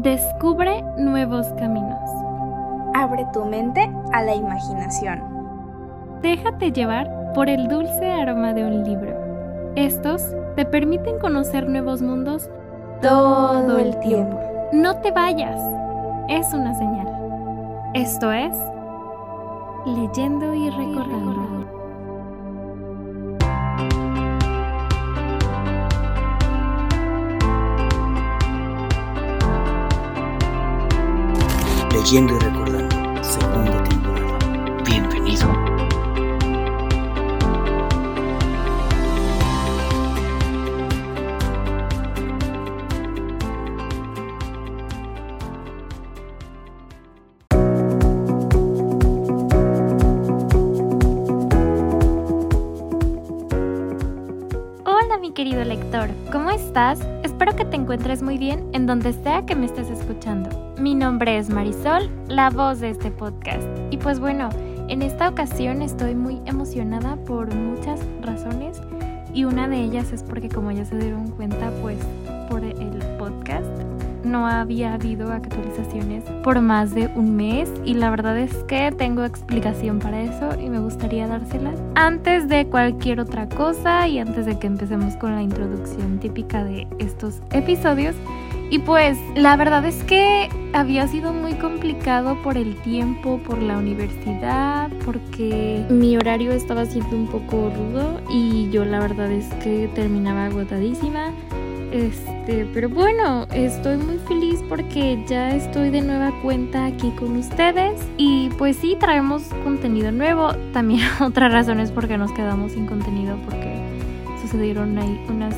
Descubre nuevos caminos. Abre tu mente a la imaginación. Déjate llevar por el dulce aroma de un libro. Estos te permiten conocer nuevos mundos todo el tiempo. No te vayas. Es una señal. Esto es Leyendo y recordando. Leyendo y recordando, segunda lector, ¿cómo estás? Espero que te encuentres muy bien en donde sea que me estés escuchando. Mi nombre es Marisol, la voz de este podcast. Y pues bueno, en esta ocasión estoy muy emocionada por muchas razones y una de ellas es porque como ya se dieron cuenta pues por el podcast no había habido actualizaciones por más de un mes y la verdad es que tengo explicación para eso y me gustaría dárselas antes de cualquier otra cosa y antes de que empecemos con la introducción típica de estos episodios. Y pues la verdad es que había sido muy complicado por el tiempo, por la universidad, porque mi horario estaba siendo un poco rudo y yo la verdad es que terminaba agotadísima. Este, pero bueno, estoy muy feliz porque ya estoy de nueva cuenta aquí con ustedes. Y pues sí, traemos contenido nuevo. También otra razón es porque nos quedamos sin contenido porque sucedieron ahí unas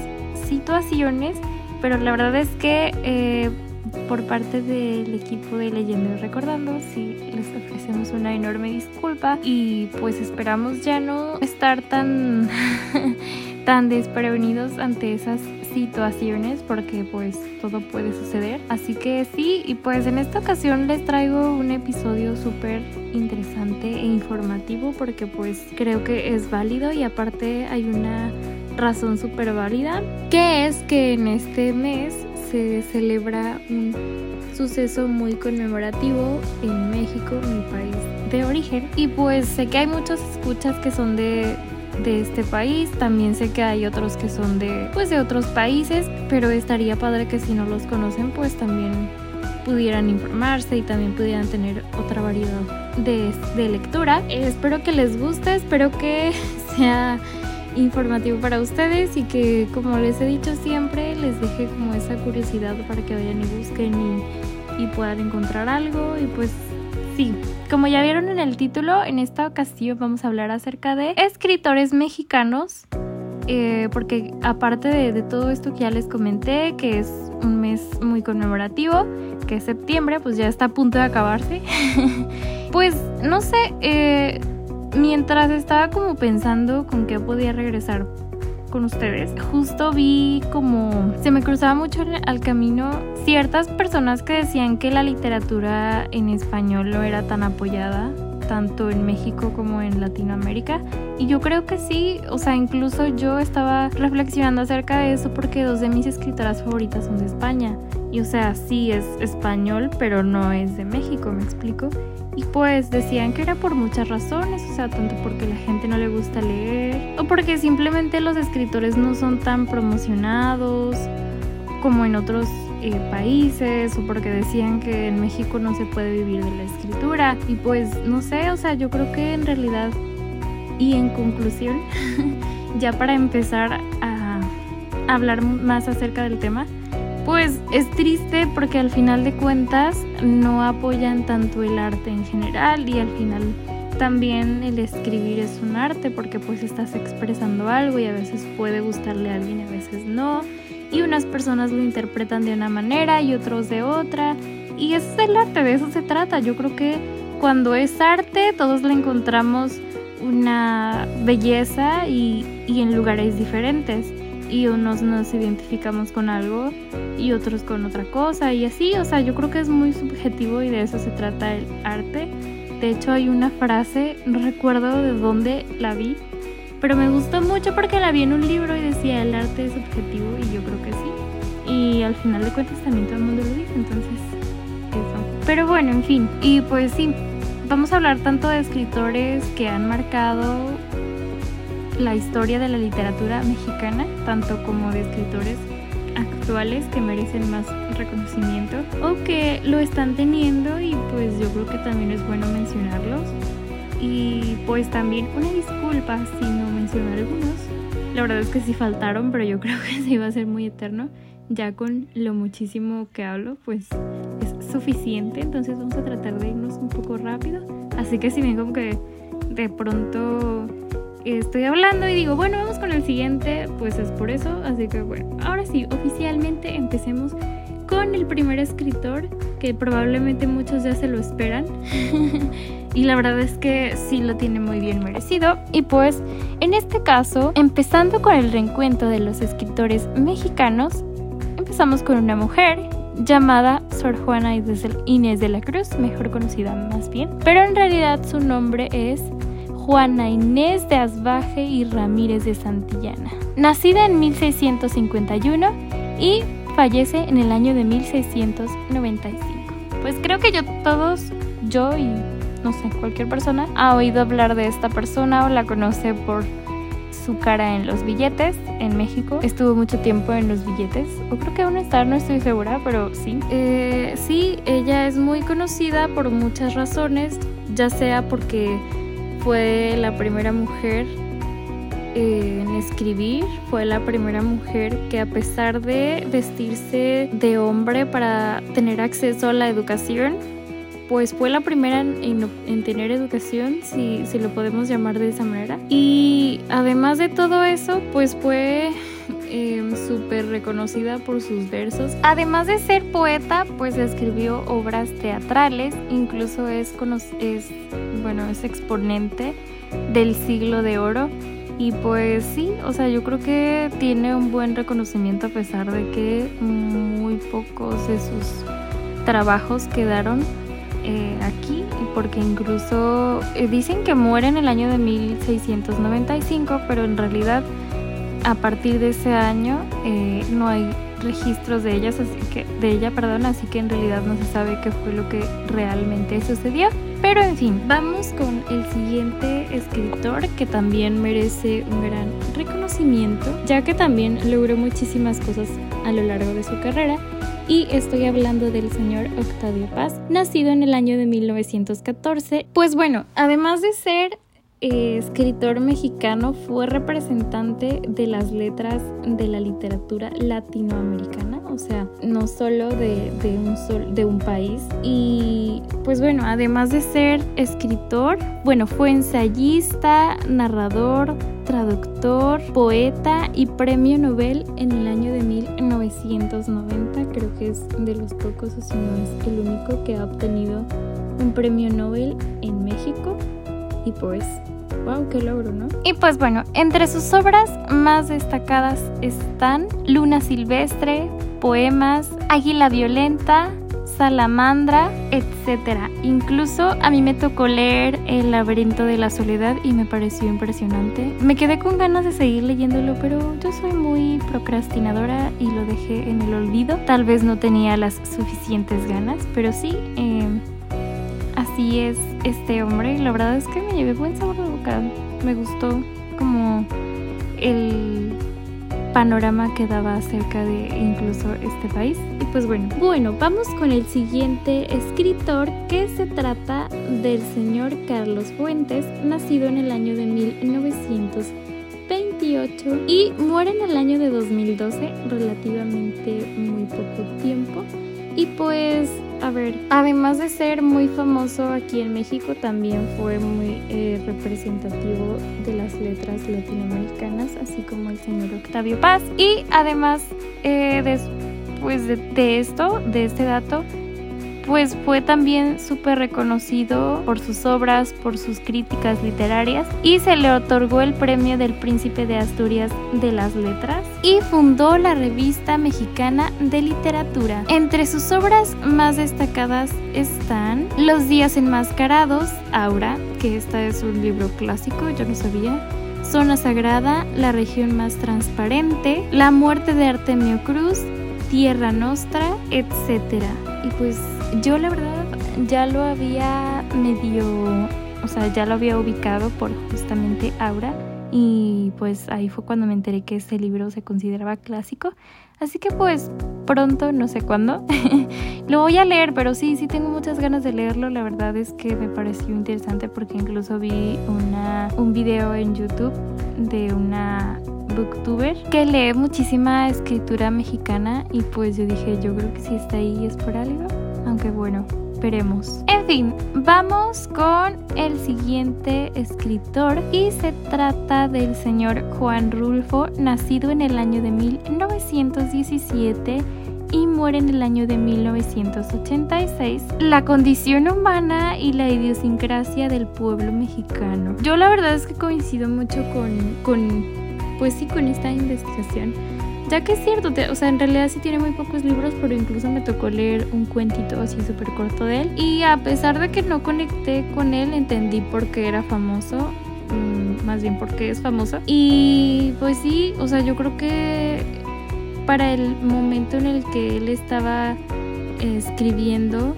situaciones, pero la verdad es que eh, por parte del equipo de Leyendo y Recordando, sí les ofrecemos una enorme disculpa. Y pues esperamos ya no estar tan tan desprevenidos ante esas situaciones porque pues todo puede suceder. Así que sí, y pues en esta ocasión les traigo un episodio súper interesante e informativo porque pues creo que es válido y aparte hay una razón súper válida que es que en este mes se celebra un suceso muy conmemorativo en México, mi país de origen. Y pues sé que hay muchos escuchas que son de de este país. También sé que hay otros que son de, pues, de otros países, pero estaría padre que si no los conocen, pues también pudieran informarse y también pudieran tener otra variedad de, de lectura. Espero que les guste, espero que sea informativo para ustedes y que como les he dicho siempre les deje como esa curiosidad para que vayan y busquen y, y puedan encontrar algo y pues Sí, como ya vieron en el título, en esta ocasión vamos a hablar acerca de escritores mexicanos, eh, porque aparte de, todo esto que ya les comenté, que es un mes muy conmemorativo, que es septiembre, pues ya está a punto de acabarse, pues no sé, eh, mientras estaba como pensando con qué podía regresar con ustedes, justo vi como se me cruzaba mucho al camino ciertas personas que decían que la literatura en español no era tan apoyada tanto en México como en Latinoamérica. Y yo creo que sí, o sea, incluso yo estaba reflexionando acerca de eso porque dos de mis escritoras favoritas son de España. Y o sea, sí es español, pero no es de México, me explico. Y pues decían que era por muchas razones, o sea, tanto porque la gente no le gusta leer, o porque simplemente los escritores no son tan promocionados como en otros eh, países, o porque decían que en México no se puede vivir de la escritura. Y pues no sé, o sea, yo creo que en realidad, y en conclusión, ya para empezar a hablar más acerca del tema, pues es triste porque al final de cuentas no apoyan tanto el arte en general y al final también el escribir es un arte porque pues estás expresando algo y a veces puede gustarle a alguien y a veces no. Y unas personas lo interpretan de una manera y otros de otra. Y es el arte, de eso se trata. Yo creo que cuando es arte todos le encontramos una belleza y, y en lugares diferentes y unos nos identificamos con algo y otros con otra cosa y así, o sea, yo creo que es muy subjetivo y de eso se trata el arte. De hecho hay una frase, no recuerdo de dónde la vi, pero me gustó mucho porque la vi en un libro y decía el arte es subjetivo y yo creo que sí. y al final de cuentas también todo el mundo lo dice, entonces eso. Pero bueno, en fin, y pues sí, vamos a hablar tanto de escritores que han marcado la historia de la literatura mexicana, tanto como de escritores actuales que merecen más reconocimiento o que lo están teniendo y pues yo creo que también es bueno mencionarlos. Y pues también una disculpa si no menciono algunos. La verdad es que sí faltaron, pero yo creo que se iba a ser muy eterno. Ya con lo muchísimo que hablo, pues es suficiente. Entonces vamos a tratar de irnos un poco rápido. Así que si bien como que de pronto estoy hablando y digo, bueno, vamos con el siguiente, pues es por eso. Así que bueno, ahora sí, oficialmente empecemos con el primer escritor, que probablemente muchos ya se lo esperan. y la verdad es que sí lo tiene muy bien merecido. Y pues, en este caso, empezando con el reencuentro de los escritores mexicanos, empezamos con una mujer llamada Sor Juana Inés de la Cruz, mejor conocida más bien. Pero en realidad su nombre es Juana Inés de Asbaje y Ramírez de Santillana. Nacida en 1651 y fallece en el año de 1695. Pues creo que yo todos, yo y no sé, cualquier persona ha oído hablar de esta persona o la conoce por su cara en los billetes en México. Estuvo mucho tiempo en los billetes, o creo que aún está, no estoy segura, pero sí. Eh, sí, ella es muy conocida por muchas razones, ya sea porque fue la primera mujer en escribir, fue la primera mujer que a pesar de vestirse de hombre para tener acceso a la educación, pues fue la primera en, tener educación, si, si, lo podemos llamar de esa manera. Y además de todo eso, pues fue Em, súper reconocida por sus versos. Además de ser poeta, pues escribió obras teatrales, incluso es, es, bueno, es exponente del siglo de oro. Y pues sí, o sea, yo creo que tiene un buen reconocimiento a pesar de que muy pocos de sus trabajos quedaron eh, aquí, porque incluso eh, dicen que muere en el año de 1695, pero en realidad a partir de ese año eh, no hay registros de ellas, así que de ella, perdón, así que en realidad no se sabe qué fue lo que realmente sucedió. Pero en fin, vamos con el siguiente escritor que también merece un gran reconocimiento, ya que también logró muchísimas cosas a lo largo de su carrera. Y estoy hablando del señor Octavio Paz, nacido en el año de 1914. Pues bueno, además de ser escritor mexicano, fue representante de las letras de la literatura latinoamericana, o sea, no solo de, un, de un país. Y pues bueno, además de ser escritor, bueno, fue ensayista, narrador, traductor, poeta y premio Nobel en el año de 1990. Creo que es de los pocos, o si no es el único que ha obtenido un premio Nobel en México. Y pues Wow, qué logro, ¿no? Y pues bueno, entre sus obras más destacadas están Luna Silvestre, Poemas, Águila Violenta, Salamandra, etc. Incluso a mí me tocó leer El laberinto de la soledad y me pareció impresionante. Me quedé con ganas de seguir leyéndolo, pero yo soy muy procrastinadora y lo dejé en el olvido. Tal vez no tenía las suficientes ganas, pero sí, eh, así es este hombre. La verdad es que me llevé buen sabor de boca. Me gustó como el panorama que daba acerca de incluso este país. Y pues bueno, bueno, vamos con el siguiente escritor que se trata del señor Carlos Fuentes, nacido en el año de 1928 y muere en el año de 2012, relativamente muy poco tiempo. Y pues a ver, además de ser muy famoso aquí en México, también fue muy eh, representativo de las letras latinoamericanas, así como el señor Octavio Paz. Y además, eh, después de esto, de este dato, pues fue también súper reconocido por sus obras, por sus críticas literarias y se le otorgó el premio del Príncipe de Asturias de las Letras y fundó la revista mexicana de literatura. Entre sus obras más destacadas están Los días enmascarados, Aura, que esta es un libro clásico, yo no sabía. Zona Sagrada, La región más transparente, La muerte de Artemio Cruz, Tierra Nostra, etc. Y pues yo la verdad ya lo había medio, o sea, ya lo había ubicado por justamente Aura y pues ahí fue cuando me enteré que este libro se consideraba clásico. Así que pues pronto, no sé cuándo, lo voy a leer, pero sí, sí tengo muchas ganas de leerlo. La verdad es que me pareció interesante porque incluso vi una, un video en YouTube de una booktuber que lee muchísima escritura mexicana y pues yo dije, yo creo que si está ahí es por algo, aunque bueno, veremos. En fin, vamos con el siguiente escritor y se trata del señor Juan Rulfo, nacido en el año de 1917 y muere en el año de 1986. La condición humana y la idiosincrasia del pueblo mexicano. Yo la verdad es que coincido mucho con, con pues sí, con esta investigación ya que es cierto, o sea, en realidad sí tiene muy pocos libros, pero incluso me tocó leer un cuentito así súper corto de él. Y a pesar de que no conecté con él, entendí por qué era famoso. Mm, más bien porque es famoso. Y pues sí, o sea, yo creo que para el momento en el que él estaba escribiendo,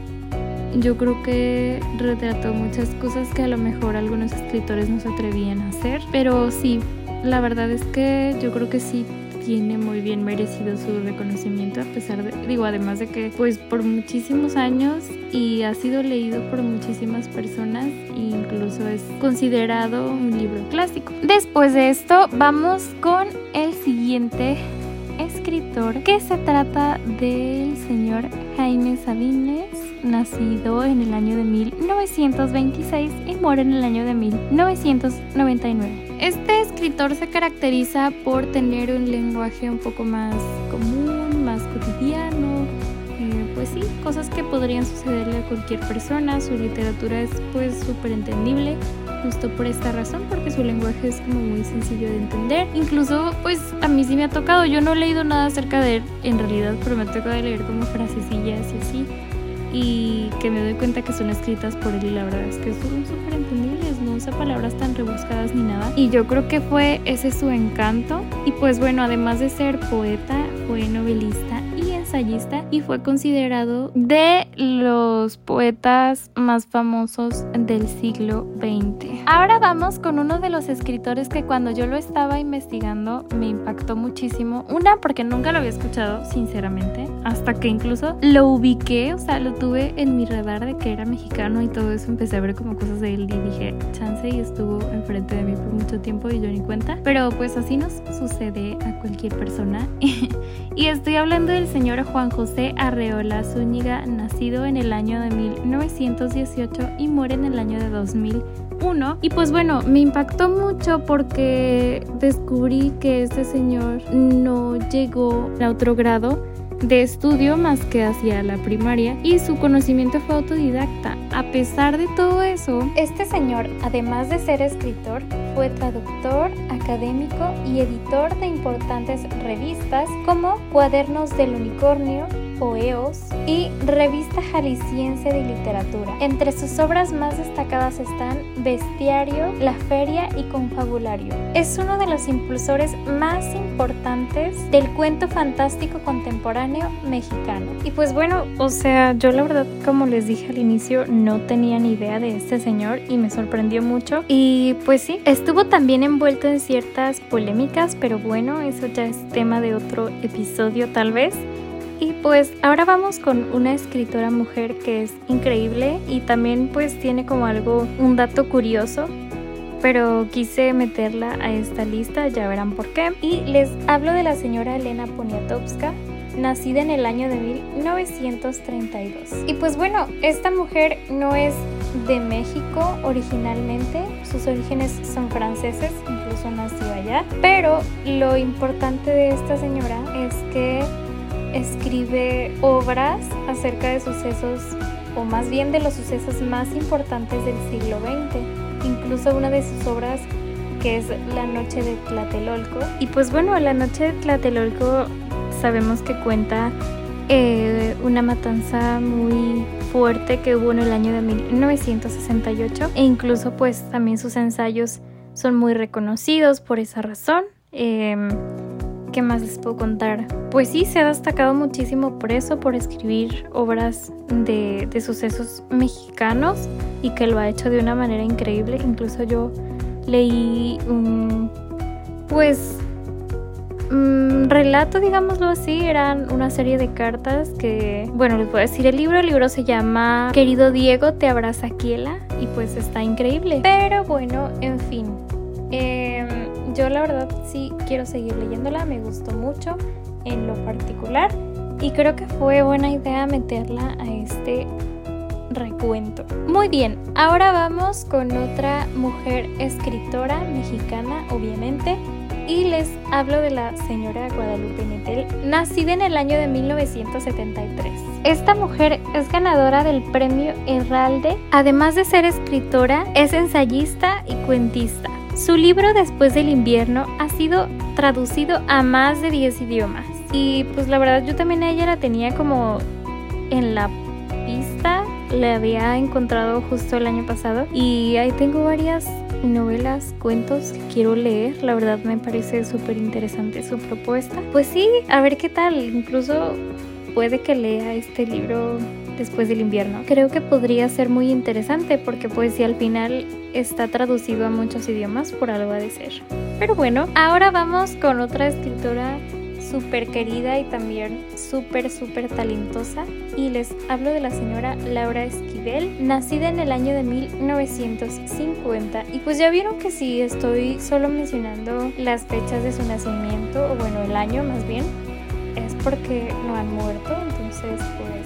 yo creo que retrató muchas cosas que a lo mejor algunos escritores no se atrevían a hacer. Pero sí, la verdad es que yo creo que sí tiene muy bien merecido su reconocimiento a pesar de, digo, además de que pues por muchísimos años y ha sido leído por muchísimas personas e incluso es considerado un libro clásico. Después de esto vamos con el siguiente escritor que se trata del señor Jaime Sabines, nacido en el año de 1926 y muere en el año de 1999. Este escritor se caracteriza por tener un lenguaje un poco más común, más cotidiano, eh, pues sí, cosas que podrían sucederle a cualquier persona. Su literatura es pues súper entendible, justo por esta razón, porque su lenguaje es como muy sencillo de entender. Incluso pues a mí sí me ha tocado, yo no he leído nada acerca de él en realidad, pero me ha tocado leer como frasecillas y así y que me doy cuenta que son escritas por él y la verdad es que son súper entendibles, no usa palabras tan rebuscadas ni nada. Y yo creo que fue ese su encanto. Y pues bueno, además de ser poeta, fue novelista y ensayista y fue considerado de los poetas más famosos del siglo XX. Ahora vamos con uno de los escritores que cuando yo lo estaba investigando me impactó muchísimo. Una porque nunca lo había escuchado, sinceramente, hasta que incluso lo ubiqué, o sea, lo tuve en mi radar de que era mexicano y todo eso, empecé a ver como cosas de él y dije, chance y estuvo enfrente de mí por mucho tiempo y yo ni cuenta. Pero pues así nos sucede a cualquier persona. y estoy hablando del señor Juan José Arreola Zúñiga, nacido en el año de 1918 y muere en el año de 2001. Y pues bueno, me impactó mucho porque descubrí que este señor no llegó a otro grado de estudio más que hacia la primaria y su conocimiento fue autodidacta. A pesar de todo eso, este señor, además de ser escritor, fue traductor, académico y editor de importantes revistas como Cuadernos del Unicornio, Poeos y Revista Jalisciense de Literatura. Entre sus obras más destacadas están Bestiario, La Feria y Confabulario. Es uno de los impulsores más importantes del cuento fantástico contemporáneo mexicano. Y pues bueno, o sea, yo la verdad, como les dije al inicio, no tenía ni idea de este señor y me sorprendió mucho. Y pues sí, estuvo también envuelto en ciertas polémicas, pero bueno, eso ya es tema de otro episodio tal vez. Y pues ahora vamos con una escritora mujer que es increíble y también pues tiene como algo, un dato curioso, pero quise meterla a esta lista, ya verán por qué. Y les hablo de la señora Elena Poniatowska, nacida en el año de 1932. Y pues bueno, esta mujer no es de México originalmente, sus orígenes son franceses, incluso nació allá, pero lo importante de esta señora es que escribe obras acerca de sucesos, o más bien de los sucesos más importantes del siglo XX. Incluso una de sus obras que es La Noche de Tlatelolco. Y pues bueno, La Noche de Tlatelolco sabemos que cuenta eh, una matanza muy fuerte que hubo en el año de 1968 e incluso pues también sus ensayos son muy reconocidos por esa razón. Em, ¿qué más les puedo contar? Pues sí, se ha destacado muchísimo por eso, por escribir obras de, de sucesos mexicanos y que lo ha hecho de una manera increíble. Incluso yo leí un, pues, un relato, digámoslo así, eran una serie de cartas que, bueno, les voy a decir el libro, el libro se llama Querido Diego, te abraza Kiela y pues está increíble. Pero bueno, en fin, em, yo la verdad sí quiero seguir leyéndola, me gustó mucho en lo particular y creo que fue buena idea meterla a este recuento. Muy bien, ahora vamos con otra mujer escritora mexicana, obviamente, y les hablo de la señora Guadalupe Nettel, nacida en el año de 1973. Esta mujer es ganadora del premio Herralde, además de ser escritora, es ensayista y cuentista. Su libro Después del invierno ha sido traducido a más de 10 idiomas. Y pues la verdad yo también a ella la tenía como en la pista, la había encontrado justo el año pasado y ahí tengo varias novelas, cuentos que quiero leer. La verdad me parece súper interesante su propuesta. Pues sí, a ver qué tal. Incluso puede que lea este libro después del invierno. Creo que podría ser muy interesante porque pues si al final está traducido a muchos idiomas, por algo ha de ser. Pero bueno, ahora vamos con otra escritora súper querida y también súper, súper talentosa. Y les hablo de la señora Laura Esquivel, nacida en el año de 1950. Y pues ya vieron que si estoy solo mencionando las fechas de su nacimiento, o bueno, el año más bien, es porque no han muerto. Entonces, pues sí,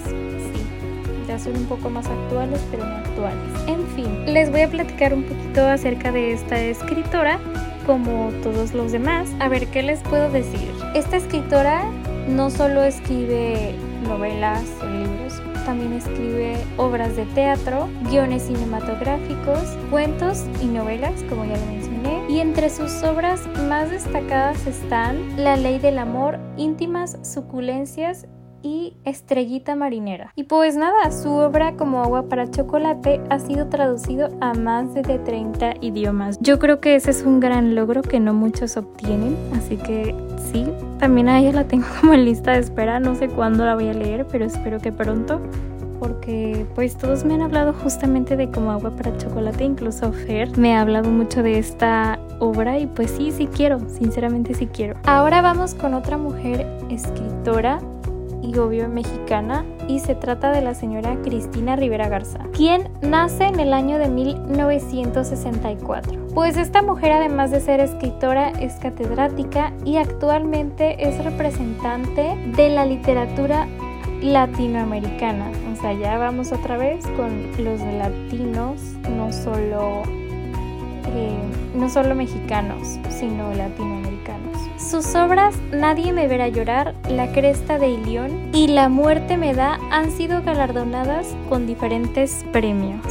son un poco más actuales, pero no actuales. En fin, les voy a platicar un poquito acerca de esta escritora como todos los demás. A ver, ¿qué les puedo decir? Esta escritora no solo escribe novelas o libros, también escribe obras de teatro, guiones cinematográficos, cuentos y novelas, como ya lo mencioné. Y entre sus obras más destacadas están La ley del amor, íntimas suculencias y Estrellita Marinera. Y pues nada, su obra como agua para chocolate ha sido traducido a más de 30 idiomas. Yo creo que ese es un gran logro que no muchos obtienen, así que sí, también a ella la tengo como en lista de espera, no sé cuándo la voy a leer, pero espero que pronto porque pues todos me han hablado justamente de como agua para chocolate, incluso Fer me ha hablado mucho de esta obra y pues sí, sí quiero, sinceramente sí quiero. Ahora vamos con otra mujer escritora y obvio mexicana y se trata de la señora Cristina Rivera Garza, quien nace en el año de 1964. Pues esta mujer además de ser escritora es catedrática y actualmente es representante de la literatura latinoamericana. O sea, ya vamos otra vez con los latinos, no solo, eh, no solo mexicanos, sino latinoamericanos. Sus obras Nadie me verá llorar, La cresta de Ilión y La muerte me da han sido galardonadas con diferentes premios.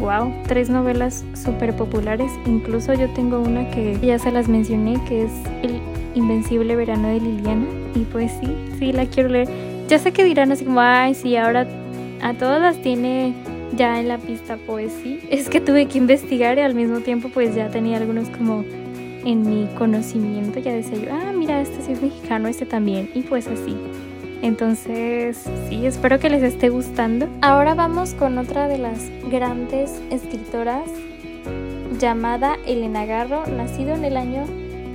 Wow, tres novelas súper populares. Incluso yo tengo una que ya se las mencioné, que es El Invencible Verano de Liliana. Y pues sí, sí la quiero leer. Ya sé que dirán así como, ay, sí, ahora a todas las tiene ya en la pista, pues. Es que tuve que investigar y al mismo tiempo pues ya tenía algunos como en mi conocimiento ya decía yo, ah, mira, este sí es mexicano, este también, y pues así. Entonces, sí, espero que les esté gustando. Ahora vamos con otra de las grandes escritoras llamada Elena Garro, nacido en el año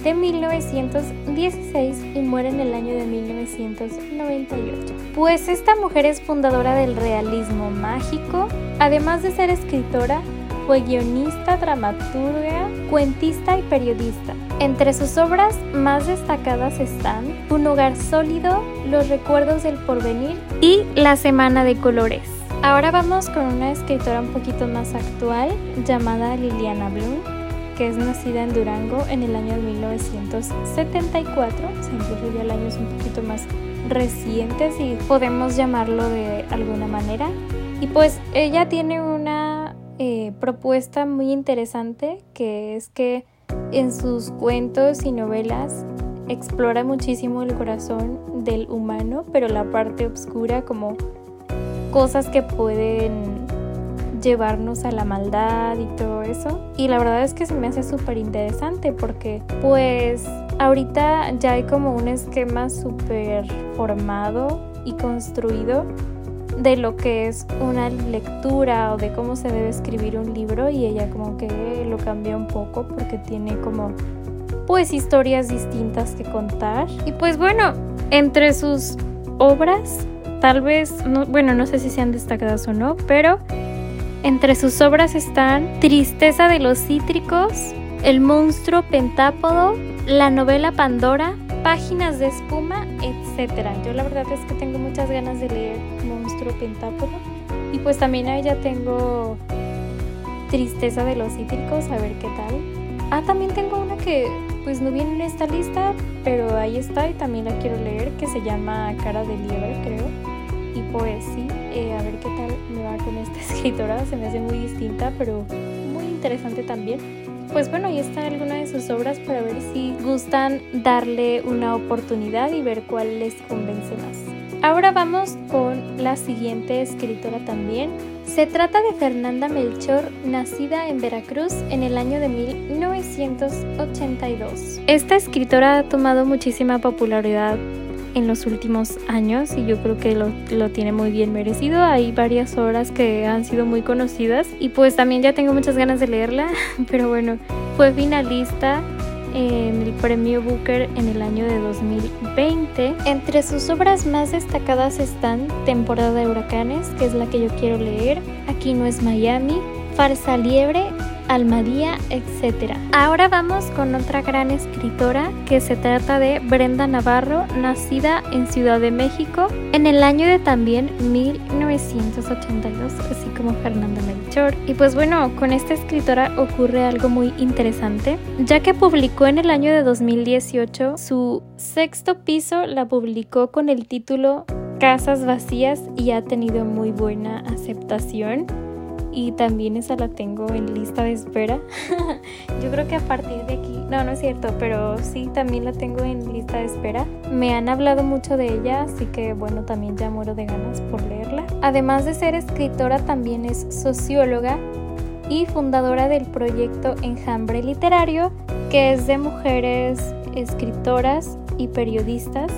de 1916 y muere en el año de 1998. Pues esta mujer es fundadora del realismo mágico, además de ser escritora, fue guionista, dramaturga, cuentista y periodista. Entre sus obras más destacadas están Un hogar sólido, Los recuerdos del porvenir y La semana de colores. Ahora vamos con una escritora un poquito más actual llamada Liliana Bloom, que es nacida en Durango en el año 1974, o sea, incluso ya el año es un poquito más reciente, si podemos llamarlo de alguna manera. Y pues ella tiene una eh, propuesta muy interesante que es que en sus cuentos y novelas explora muchísimo el corazón del humano, pero la parte oscura como cosas que pueden llevarnos a la maldad y todo eso. Y la verdad es que se me hace súper interesante porque pues ahorita ya hay como un esquema súper formado y construido de lo que es una lectura o de cómo se debe escribir un libro y ella como que lo cambia un poco porque tiene como pues historias distintas que contar. Y pues bueno, entre sus obras, tal vez, bueno, no sé si sean destacadas o no, pero entre sus obras están Tristeza de los Cítricos, El monstruo pentápodo, la novela Pandora, Páginas de espuma, etc. Yo la verdad es que tengo muchas ganas de leer Monstruo pentápodo y pues también ahí ya tengo Tristeza de los Cítricos, a ver qué tal. Ah, también tengo una que pues no viene en esta lista, pero ahí está y también la quiero leer, que se llama Cara de Liebre, creo. Y pues sí, eh, a ver qué tal me va con esta escritora, se me hace muy distinta, pero muy interesante también. Pues bueno, ahí está alguna de sus obras para ver si gustan darle una oportunidad y ver cuál les convence más. Ahora vamos con la siguiente escritora también. Se trata de Fernanda Melchor, nacida en Veracruz en el año de 1982. Esta escritora ha tomado muchísima popularidad en los últimos años y yo creo que lo, lo, tiene muy bien merecido. Hay varias obras que han sido muy conocidas y pues también ya tengo muchas ganas de leerla, pero bueno, fue finalista en el premio Booker en el año de 2020. Entre sus obras más destacadas están Temporada de Huracanes, que es la que yo quiero leer, Aquí no es Miami, Farsa Liebre Almadía, etc. Ahora vamos con otra gran escritora que se trata de Brenda Navarro, nacida en Ciudad de México en el año de también 1982, así como Fernanda Melchor. Y pues bueno, con esta escritora ocurre algo muy interesante, ya que publicó en el año de 2018 su sexto piso, la publicó con el título Casas Vacías y ha tenido muy buena aceptación y también esa la tengo en lista de espera. Yo creo que a partir de aquí, no, no es cierto, pero sí, también la tengo en lista de espera. Me han hablado mucho de ella, así que bueno, también ya muero de ganas por leerla. Además de ser escritora, también es socióloga y fundadora del proyecto Enjambre Literario, que es de mujeres escritoras y periodistas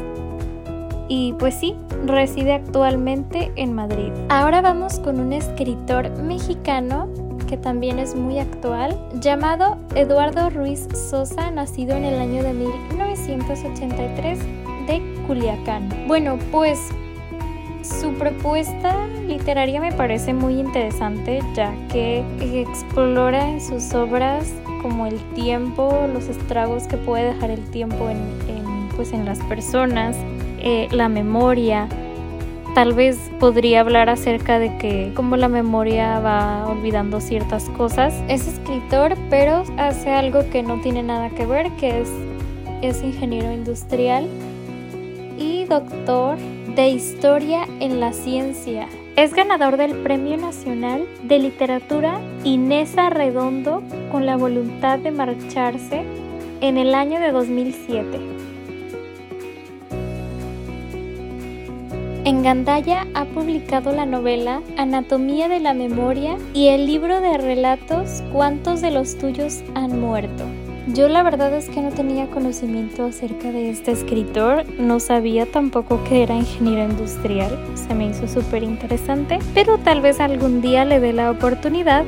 y pues sí, reside actualmente en Madrid. Ahora vamos con un escritor mexicano que también es muy actual, llamado Eduardo Ruiz Sosa, nacido en el año de 1983 de Culiacán. Bueno, pues su propuesta literaria me parece muy interesante ya que explora en sus obras como el tiempo, los estragos que puede dejar el tiempo en, pues en las personas, eh, la memoria. Tal vez podría hablar acerca de que cómo la memoria va olvidando ciertas cosas. Es escritor, pero hace algo que no tiene nada que ver, que es, es ingeniero industrial y doctor de historia en la ciencia. Es ganador del Premio Nacional de Literatura Inesa Redondo con la voluntad de marcharse en el año de 2007. En Gandaya ha publicado la novela Anatomía de la Memoria y el libro de relatos Cuántos de los tuyos han muerto. Yo la verdad es que no tenía conocimiento acerca de este escritor, no sabía tampoco que era ingeniero industrial, se me hizo súper interesante, pero tal vez algún día le dé la oportunidad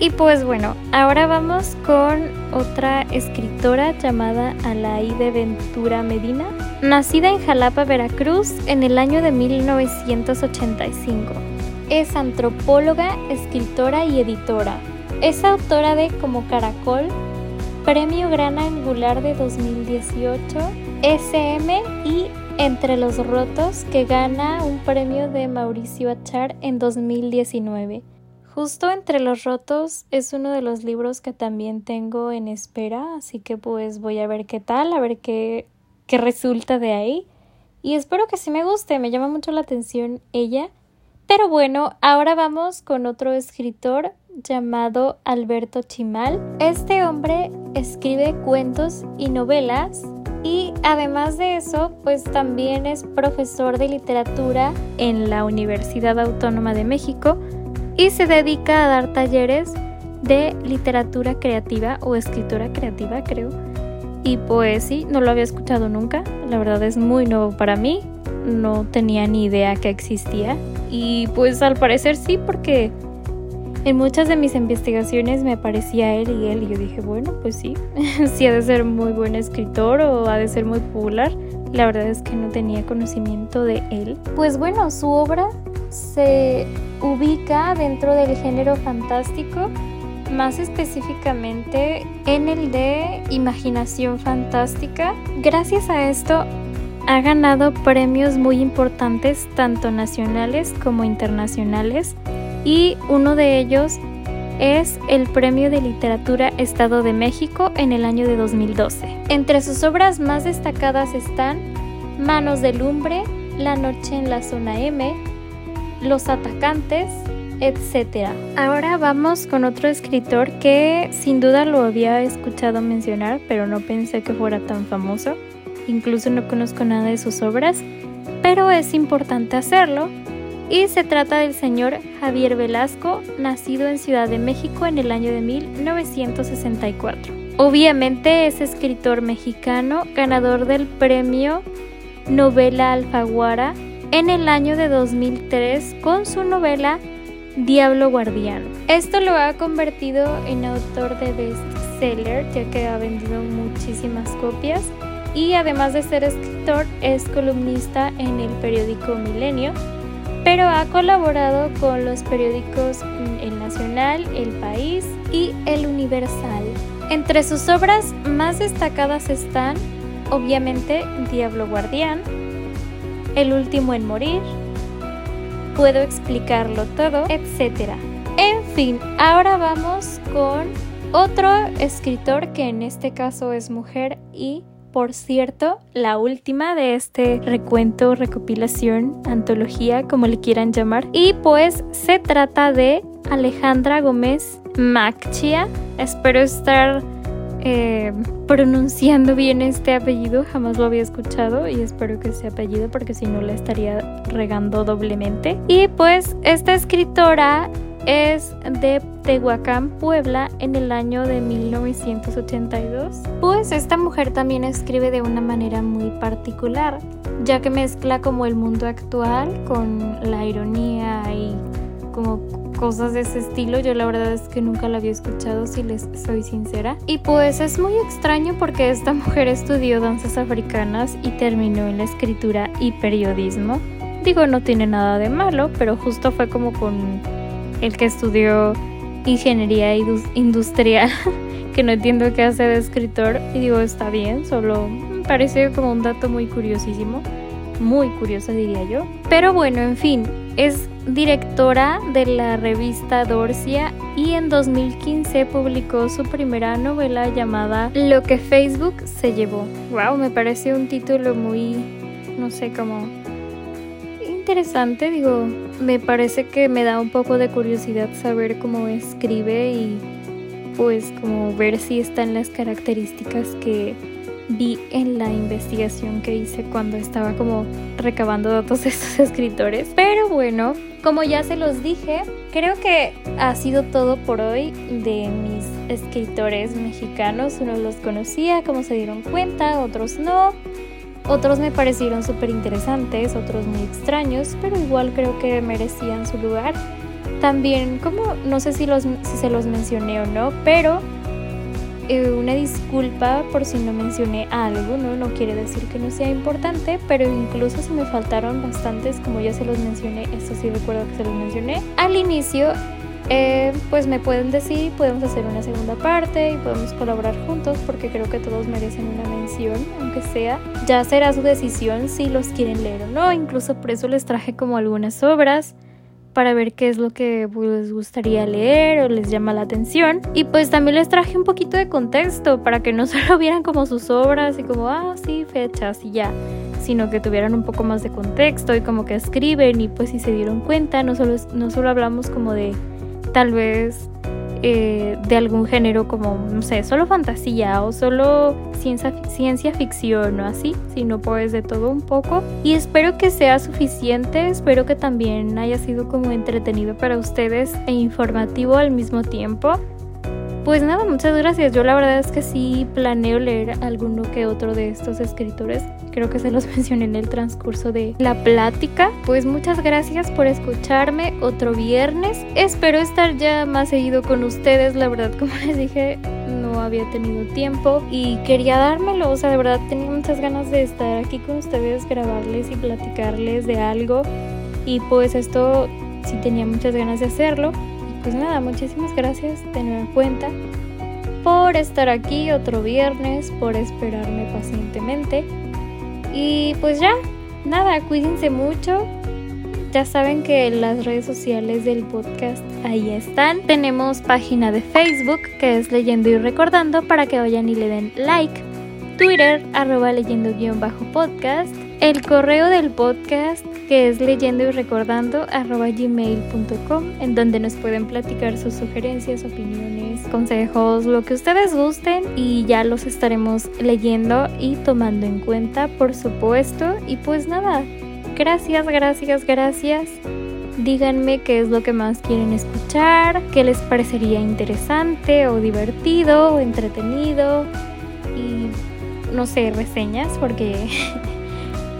y pues bueno, ahora vamos con otra escritora llamada Alaide Ventura Medina, nacida en Jalapa, Veracruz en el año de 1985. Es antropóloga, escritora y editora. Es autora de Como Caracol, Premio Gran Angular de 2018, SM y Entre los Rotos, que gana un premio de Mauricio Achar en 2019. Justo entre los rotos es uno de los libros que también tengo en espera, así que pues voy a ver qué tal, a ver qué, qué resulta de ahí. Y espero que sí me guste, me llama mucho la atención ella. Pero bueno, ahora vamos con otro escritor llamado Alberto Chimal. Este hombre escribe cuentos y novelas y además de eso, pues también es profesor de literatura en la Universidad Autónoma de México y se dedica a dar talleres de literatura creativa o escritura creativa, creo. Y pues sí, no lo había escuchado nunca. La verdad es muy nuevo para mí. No tenía ni idea que existía. Y pues al parecer sí, porque en muchas de mis investigaciones me aparecía él y él. Y yo dije, bueno, pues sí, sí ha de ser muy buen escritor o ha de ser muy popular. La verdad es que no tenía conocimiento de él. Pues bueno, su obra se ubica dentro del género fantástico más específicamente en el de imaginación fantástica. Gracias a esto ha ganado premios muy importantes tanto nacionales como internacionales y uno de ellos es el Premio de Literatura Estado de México en el año de 2012. Entre sus obras más destacadas están Manos de Lumbre, La Noche en la Zona M, Los Atacantes, etc. Ahora vamos con otro escritor que sin duda lo había escuchado mencionar, pero no pensé que fuera tan famoso. Incluso no conozco nada de sus obras, pero es importante hacerlo. Y se trata del señor Javier Velasco, nacido en Ciudad de México en el año de 1964. Obviamente es escritor mexicano, ganador del premio Novela Alfaguara en el año de 2003 con su novela Diablo Guardián. Esto lo ha convertido en autor de bestseller ya que ha vendido muchísimas copias y además de ser escritor es columnista en el periódico Milenio, pero ha colaborado con los periódicos El Nacional, El País y El Universal. Entre sus obras más destacadas están, obviamente, Diablo Guardián, El último en morir, puedo explicarlo todo, etc. En fin, ahora vamos con otro escritor que en este caso es mujer y por cierto, la última de este recuento, recopilación, antología, como le quieran llamar. Y pues se trata de Alejandra Gómez Macchia. Espero estar eh, pronunciando bien este apellido, jamás lo había escuchado y espero que sea apellido porque si no la estaría regando doblemente. Y pues esta escritora es de Tehuacán, Puebla, en el año de 1982. Pues esta mujer también escribe de una manera muy particular, ya que mezcla como el mundo actual con la ironía y como cosas de ese estilo. Yo la verdad es que nunca la había escuchado, si les soy sincera. Y pues es muy extraño porque esta mujer estudió danzas africanas y terminó en la escritura y periodismo. Digo, no tiene nada de malo, pero justo fue como con el que estudió ingeniería industrial, que no entiendo qué hace de escritor. Y digo, está bien, solo parece como un dato muy curiosísimo. Muy curioso diría yo. Pero bueno, en fin, es directora de la revista Dorcia y en 2015 publicó su primera novela llamada Lo que Facebook se llevó. Wow, me parece un título muy, no sé, como interesante, digo, me parece que me da un poco de curiosidad saber cómo escribe y pues como ver si están las características que vi en la investigación que hice cuando estaba como recabando datos de estos escritores. Pero bueno, como ya se los dije, creo que ha sido todo por hoy de mis escritores mexicanos. Unos los conocía, como se dieron cuenta, otros no. Otros me parecieron súper interesantes, otros muy extraños, pero igual creo que merecían su lugar. También, como no sé si, los, si se los mencioné o no, pero eh, una disculpa por si no mencioné algo, ¿no? No quiere decir que no sea importante, pero incluso si me faltaron bastantes, como ya se los mencioné, esto sí recuerdo que se los mencioné al inicio, eh, pues me pueden decir, podemos hacer una segunda parte y podemos colaborar juntos porque creo que todos merecen una mención, aunque sea. Ya será su decisión si los quieren leer o no, incluso por eso les traje como algunas obras para ver qué es lo que les gustaría leer o les llama la atención. Y pues también les traje un poquito de contexto para que no solo vieran como sus obras y como, ah, sí, fechas y ya, sino que tuvieran un poco más de contexto y como que escriben y pues si se dieron cuenta, no solo, no solo hablamos como de tal vez eh, de algún género como, no sé, solo fantasía o solo ciencia, ciencia ficción o así, sino pues de todo un poco. Y espero que sea suficiente, espero que también haya sido como entretenido para ustedes e informativo al mismo tiempo. pues nada, muchas gracias. Yo la verdad es que sí planeo leer alguno que otro de estos escritores. Creo que se los mencioné en el transcurso de la plática. Pues muchas gracias por escucharme otro viernes. Espero estar ya más seguido con ustedes. La verdad, como les dije, no había tenido tiempo y quería dármelo. O sea, de verdad tenía muchas ganas de estar aquí con ustedes, grabarles y platicarles de algo. Y pues esto sí tenía muchas ganas de hacerlo. Y pues nada, muchísimas gracias de nueva cuenta por estar aquí otro viernes, por esperarme pacientemente. Y pues ya, nada, cuídense mucho. Ya saben que las redes sociales del podcast ahí están. Tenemos página de Facebook que es Leyendo y Recordando para que vayan y le den like. Twitter arroba leyendo-podcast. El correo del podcast que es leyendo y recordando arroba gmail.com en donde nos pueden platicar sus sugerencias, opiniones, consejos, lo que ustedes gusten y ya los estaremos leyendo y tomando en cuenta por supuesto y pues nada, gracias, gracias, gracias. Díganme qué es lo que más quieren escuchar, qué les parecería interesante o divertido o entretenido y no sé, reseñas porque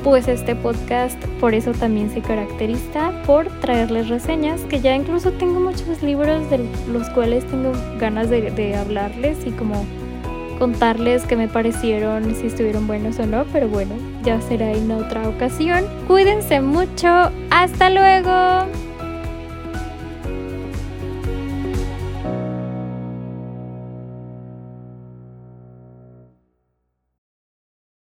pues este podcast por eso también se caracteriza por traerles reseñas, que ya incluso tengo muchos libros de los cuales tengo ganas de, hablarles y como contarles qué me parecieron, si estuvieron buenos o no, pero bueno, ya será en otra ocasión. Cuídense mucho, hasta luego.